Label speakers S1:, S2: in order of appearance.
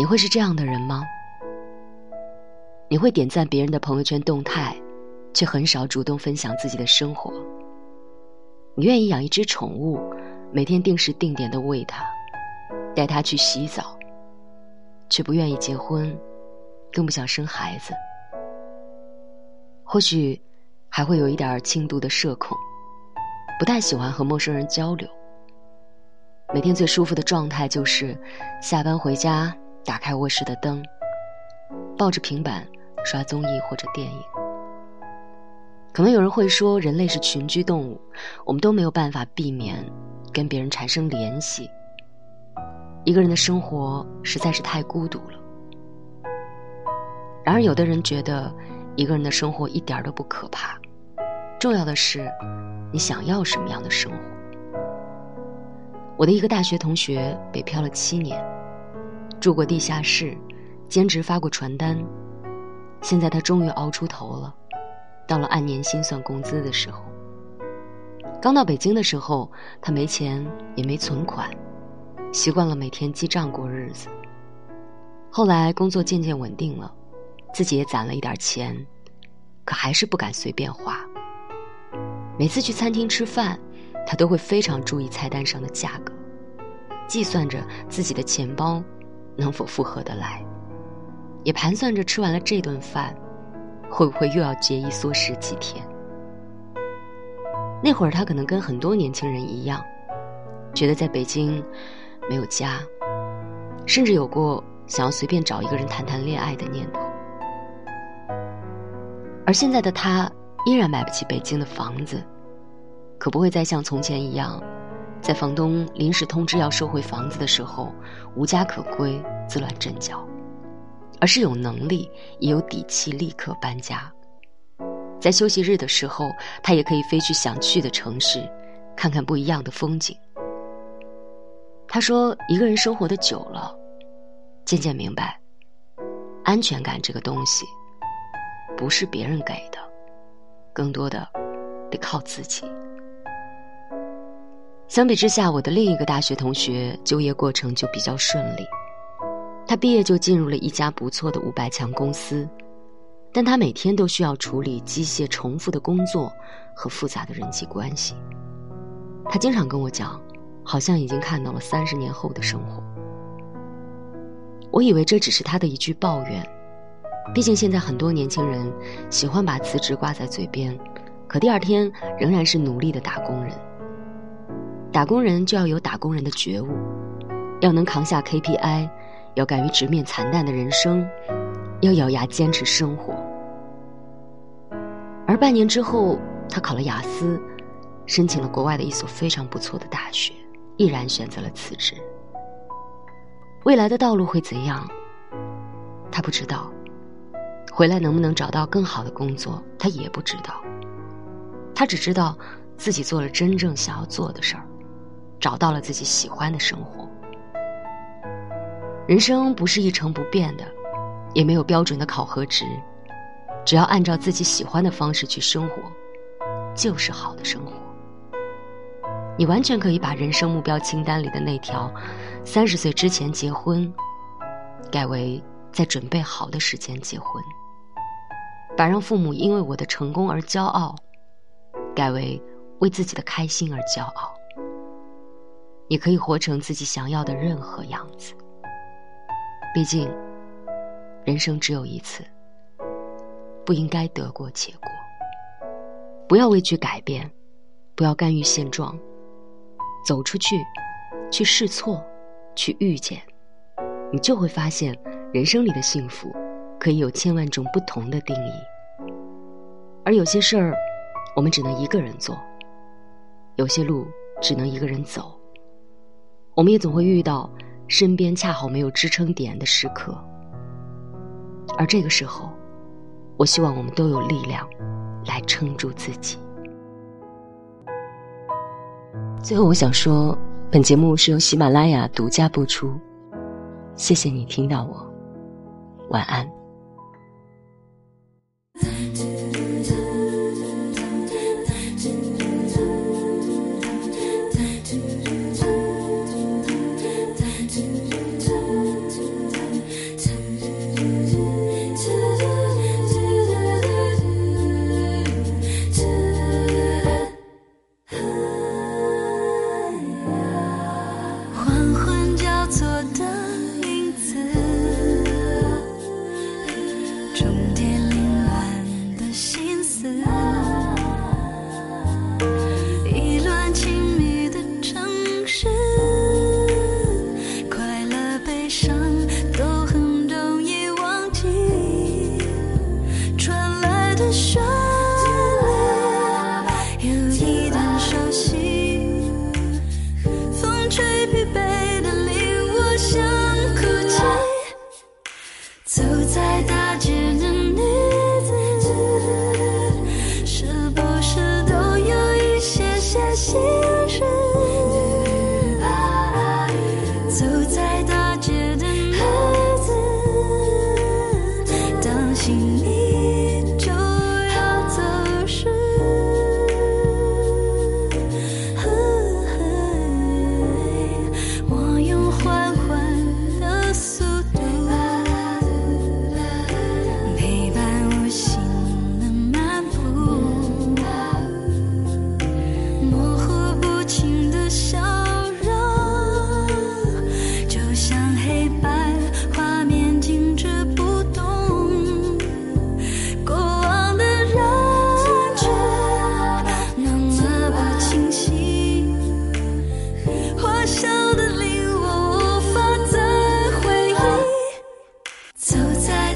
S1: 你会是这样的人吗？你会点赞别人的朋友圈动态，却很少主动分享自己的生活。你愿意养一只宠物，每天定时定点的喂它，带它去洗澡，却不愿意结婚，更不想生孩子。或许还会有一点轻度的社恐，不太喜欢和陌生人交流。每天最舒服的状态就是下班回家。打开卧室的灯，抱着平板刷综艺或者电影。可能有人会说，人类是群居动物，我们都没有办法避免跟别人产生联系。一个人的生活实在是太孤独了。然而，有的人觉得一个人的生活一点都不可怕，重要的是你想要什么样的生活。我的一个大学同学北漂了七年。住过地下室，兼职发过传单，现在他终于熬出头了。到了按年薪算工资的时候，刚到北京的时候，他没钱也没存款，习惯了每天记账过日子。后来工作渐渐稳定了，自己也攒了一点钱，可还是不敢随便花。每次去餐厅吃饭，他都会非常注意菜单上的价格，计算着自己的钱包。能否复合得来，也盘算着吃完了这顿饭，会不会又要节衣缩食几天？那会儿他可能跟很多年轻人一样，觉得在北京没有家，甚至有过想要随便找一个人谈谈恋爱的念头。而现在的他依然买不起北京的房子，可不会再像从前一样。在房东临时通知要收回房子的时候，无家可归，自乱阵脚，而是有能力也有底气立刻搬家。在休息日的时候，他也可以飞去想去的城市，看看不一样的风景。他说：“一个人生活的久了，渐渐明白，安全感这个东西，不是别人给的，更多的得靠自己。”相比之下，我的另一个大学同学就业过程就比较顺利。他毕业就进入了一家不错的五百强公司，但他每天都需要处理机械重复的工作和复杂的人际关系。他经常跟我讲，好像已经看到了三十年后的生活。我以为这只是他的一句抱怨，毕竟现在很多年轻人喜欢把辞职挂在嘴边，可第二天仍然是努力的打工人。打工人就要有打工人的觉悟，要能扛下 KPI，要敢于直面惨淡的人生，要咬牙坚持生活。而半年之后，他考了雅思，申请了国外的一所非常不错的大学，毅然选择了辞职。未来的道路会怎样？他不知道，回来能不能找到更好的工作，他也不知道。他只知道自己做了真正想要做的事儿。找到了自己喜欢的生活。人生不是一成不变的，也没有标准的考核值，只要按照自己喜欢的方式去生活，就是好的生活。你完全可以把人生目标清单里的那条“三十岁之前结婚”改为在准备好的时间结婚，把让父母因为我的成功而骄傲改为为自己的开心而骄傲。你可以活成自己想要的任何样子。毕竟，人生只有一次，不应该得过且过。不要畏惧改变，不要干预现状，走出去，去试错，去遇见，你就会发现，人生里的幸福可以有千万种不同的定义。而有些事儿，我们只能一个人做；有些路，只能一个人走。我们也总会遇到身边恰好没有支撑点的时刻，
S2: 而这个时候，我希望我们都有力量来撑住自己。最后，我想说，本节目是由喜马拉雅独家播出。谢谢你听到我，晚安。
S3: 旋
S2: 律有一点熟悉，风吹疲惫的令我想哭泣。走在大街的女子，是不是都有一些些心事？走在大街的男子，当心你。走在